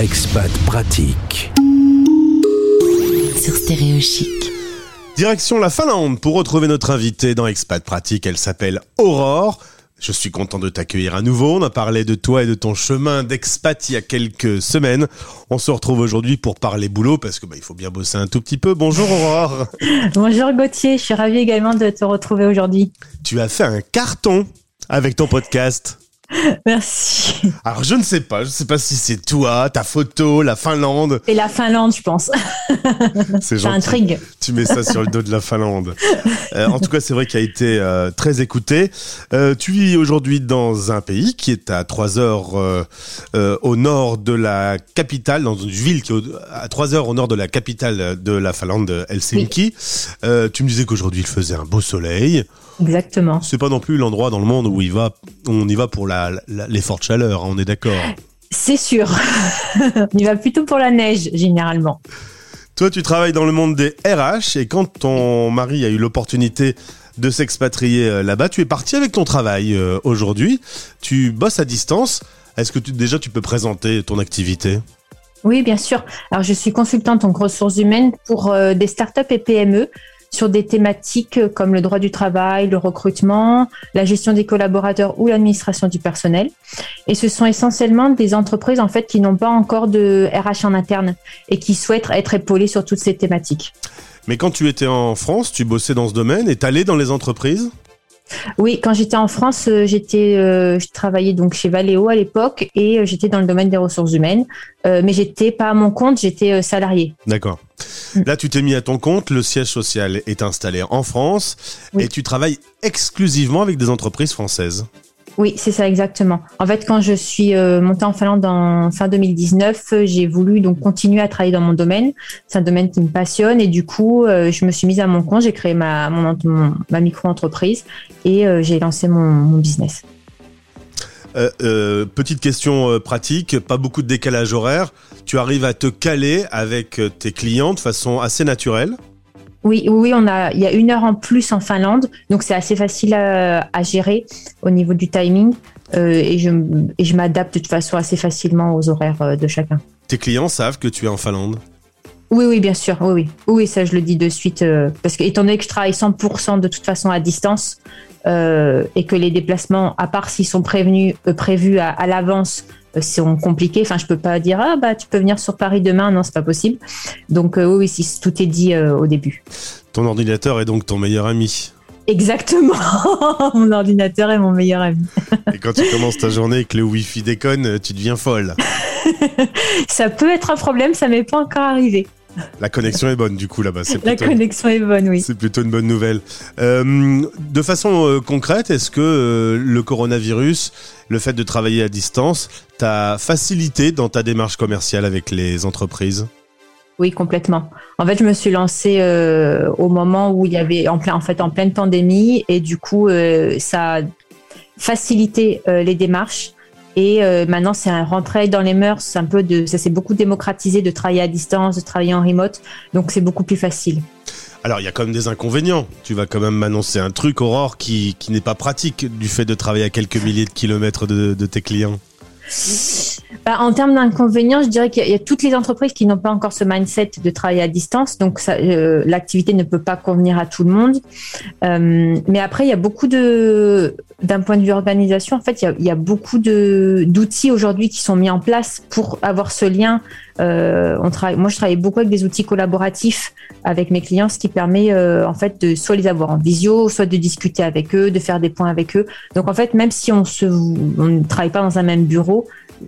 Expat pratique. Sur Stéréo Chic. Direction la Finlande pour retrouver notre invitée dans Expat Pratique. Elle s'appelle Aurore. Je suis content de t'accueillir à nouveau. On a parlé de toi et de ton chemin d'expat il y a quelques semaines. On se retrouve aujourd'hui pour parler boulot parce que bah, il faut bien bosser un tout petit peu. Bonjour Aurore. Bonjour Gauthier, je suis ravie également de te retrouver aujourd'hui. Tu as fait un carton avec ton podcast. Merci. Alors je ne sais pas, je ne sais pas si c'est toi, ta photo, la Finlande. Et la Finlande, je pense. C'est Ça gentil. intrigue. Tu mets ça sur le dos de la Finlande. Euh, en tout cas, c'est vrai qu'il a été euh, très écouté. Euh, tu vis aujourd'hui dans un pays qui est à 3 heures au nord de la capitale, dans une ville qui est à 3 heures au nord de la capitale de la Finlande, Helsinki. Tu me disais qu'aujourd'hui il faisait un beau soleil. Exactement. C'est pas non plus l'endroit dans le monde où il va, où on y va pour la, la- les fortes chaleurs, hein, on est d'accord. C'est sûr. On y va plutôt pour la neige, généralement. Toi, tu travailles dans le monde des RH et quand ton mari a eu l'opportunité de s'expatrier euh, là-bas, tu es parti avec ton travail euh, aujourd'hui. Tu bosses à distance. Est-ce que déjà tu peux présenter ton activité? Oui, bien sûr. Alors, je suis consultante en ressources humaines pour euh, des startups et PME sur des thématiques euh, comme le droit du travail, le recrutement, la gestion des collaborateurs ou l'administration du personnel. Et ce sont essentiellement des entreprises en fait qui n'ont pas encore de RH en interne et qui souhaitent être épaulées sur toutes ces thématiques. Mais quand tu étais en France, tu bossais dans ce domaine et t'allais dans les entreprises? Oui, quand j'étais en France, euh, j'étais, euh, je travaillais donc chez Valeo à l'époque et j'étais dans le domaine des ressources humaines, Euh, mais j'étais pas à mon compte, j'étais salarié. D'accord. Là, tu t'es mis à ton compte, le siège social est installé en France Oui. et tu travailles exclusivement avec des entreprises françaises. Oui, c'est ça exactement. En fait, quand je suis euh, montée en Finlande en fin 2019, euh, j'ai voulu donc continuer à travailler dans mon domaine. C'est un domaine qui me passionne et du coup, euh, je me suis mise à mon compte. J'ai créé ma mon, mon- ma micro-entreprise et j'ai lancé mon, mon business. Euh, euh, petite question euh, pratique, pas beaucoup de décalage horaire. Tu arrives à te caler avec tes clients de façon assez naturelle? Oui, oui, on a, il y a une heure en plus en Finlande, donc c'est assez facile à, à gérer au niveau du timing euh, et je, et je m'adapte de toute façon assez facilement aux horaires de chacun. Tes clients savent que tu es en Finlande? Oui, oui, bien sûr, oui, oui, oui, ça je le dis de suite euh, parce que étant donné que je travaille 100% de toute façon à distance euh, et que les déplacements, à part s'ils sont prévenus, euh, prévus à, à l'avance, sont compliqués. Enfin, je peux pas dire ah bah tu peux venir sur Paris demain, non, c'est pas possible. Donc oui, oui, si tout est dit au début. Ton ordinateur est donc ton meilleur ami. Exactement. mon ordinateur est mon meilleur ami. Et quand tu commences ta journée et que le Wi-Fi déconne, tu deviens folle. Ça peut être un problème, ça m'est pas encore arrivé. La connexion est bonne du coup là-bas. C'est La connexion est bonne, oui. c'est plutôt une bonne nouvelle. Euh, de façon euh, concrète, est-ce que euh, le coronavirus, le fait de travailler à distance, t'a facilité dans ta démarche commerciale avec les entreprises? Oui, complètement. En fait, je me suis lancée euh, au moment où il y avait en plein, en fait, en pleine pandémie, et du coup, euh, ça a facilité euh, les démarches. Et euh, maintenant, c'est un rentré dans les mœurs. Un peu de, ça s'est beaucoup démocratisé de travailler à distance, de travailler en remote. Donc, c'est beaucoup plus facile. Alors il y a quand même des inconvénients. Tu vas quand même m'annoncer un truc, Aurore, qui, n'est pas pratique du fait de travailler à quelques milliers de kilomètres de tes clients. Bah, en termes d'inconvénients, je dirais qu'il y, a- toutes les entreprises qui n'ont pas encore ce mindset de travailler à distance, donc euh, l'activité ne peut pas convenir à tout le monde. Euh, mais après, il y a beaucoup de, d'un point de vue organisation, en fait, il y a, beaucoup d'outils aujourd'hui qui sont mis en place pour avoir ce lien. Euh, moi, je travaille beaucoup avec des outils collaboratifs avec mes clients, ce qui permet en fait de soit les avoir en visio, soit de discuter avec eux, de faire des points avec eux. Donc en fait, même si on se, on ne travaille pas dans un même bureau,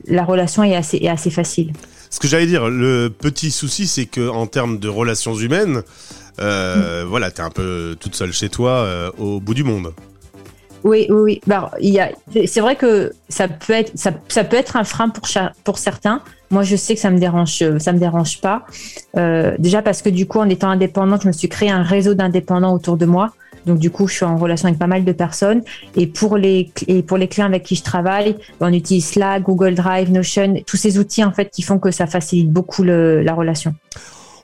la relation est assez, est assez facile. Ce que j'allais dire, le petit souci, c'est que en termes de relations humaines, euh, voilà, t'es un peu toute seule chez toi euh, au bout du monde. Oui, oui, oui. Bah, il y a, c'est vrai que ça peut être, ça, ça peut être un frein pour, cha- pour certains. Moi, je sais que ça me dérange, ça me dérange pas. Euh, déjà parce que du coup, en étant indépendante, je me suis créé un réseau d'indépendants autour de moi. Donc du coup, je suis en relation avec pas mal de personnes. Et pour les et pour les clients avec qui je travaille, on utilise Slack, Google Drive, Notion, tous ces outils en fait qui font que ça facilite beaucoup la relation.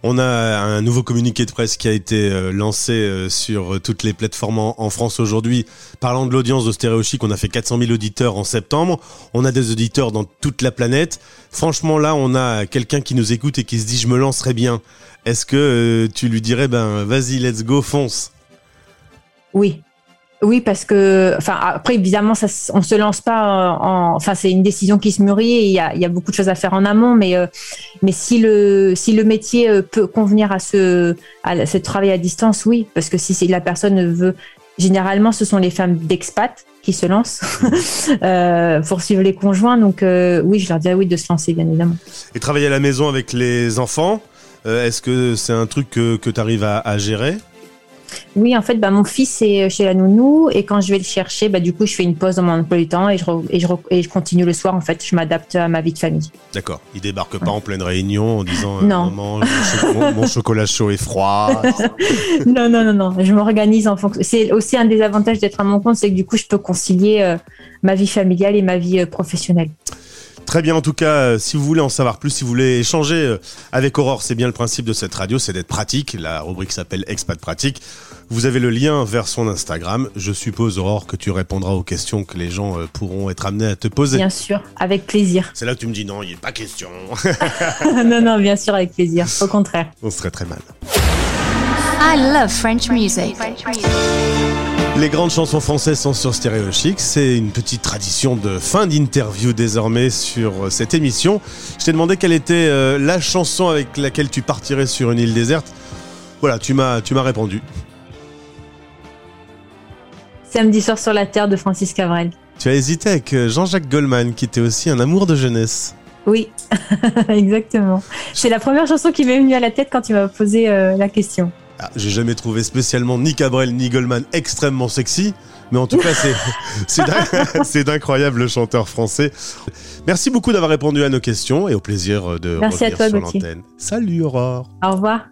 On a un nouveau communiqué de presse qui a été euh, lancé euh, sur toutes les plateformes en, France aujourd'hui. Parlant de l'audience de Stéréo Chic, on a fait 400 000 auditeurs en septembre. On a des auditeurs dans toute la planète. Franchement, là, on a quelqu'un qui nous écoute et qui se dit, je me lancerai bien. Est-ce que euh, tu lui dirais, ben, vas-y, let's go, fonce? Oui, parce que, enfin, après, évidemment, ça, on se lance pas en, enfin, c'est une décision qui se mûrit et il y a, beaucoup de choses à faire en amont, mais, euh, si le, si le métier euh, peut convenir à ce, à ce travail à distance, oui, parce que si la personne veut, généralement, ce sont les femmes d'expat qui se lancent euh, pour suivre les conjoints, donc oui, je leur dirais oui de se lancer, bien évidemment. Et travailler à la maison avec les enfants, est-ce que c'est un truc que, tu arrives à gérer? Oui, en fait, bah, mon fils est chez la nounou et quand je vais le chercher, bah, du coup, je fais une pause dans mon emploi du temps et je, et, je et je continue le soir. En fait, je m'adapte à ma vie de famille. D'accord. Il débarque pas en pleine réunion en disant euh, non. mon, chocolat chaud et froid. non, non, non, non. Je m'organise en fonction. C'est aussi un des avantages d'être à mon compte, c'est que du coup, je peux concilier euh, ma vie familiale et ma vie euh, professionnelle. Très bien, en tout cas, euh, si vous voulez en savoir plus, si vous voulez échanger euh, avec Aurore, c'est bien le principe de cette radio, c'est d'être pratique. La rubrique s'appelle Expat Pratique. Vous avez le lien vers son Instagram. Je suppose, Aurore, que tu répondras aux questions que les gens euh, pourront être amenés à te poser. Bien sûr, avec plaisir. C'est là que tu me dis non, il n'y a pas question. non, non, bien sûr, avec plaisir. Au contraire. On serait très mal. I love French music. Les grandes chansons françaises sont sur Stéréo Chic. C'est une petite tradition de fin d'interview désormais sur euh, cette émission. Je t'ai demandé quelle était euh, la chanson avec laquelle tu partirais sur une île déserte. Voilà, tu m'as, tu m'as répondu. Samedi soir sur la terre de Francis Cabrel. Tu as hésité avec euh, Jean-Jacques Goldman, qui était aussi un amour de jeunesse. Oui, exactement. C'est la première chanson qui m'est venue à la tête quand tu m'as posé la question. Ah, j'ai jamais trouvé spécialement ni Cabrel ni Goldman extrêmement sexy, mais en tout cas, c'est d'incroyables chanteurs français. Merci beaucoup d'avoir répondu à nos questions et au plaisir de Merci revenir sur l'antenne. Salut Aurore. Au revoir.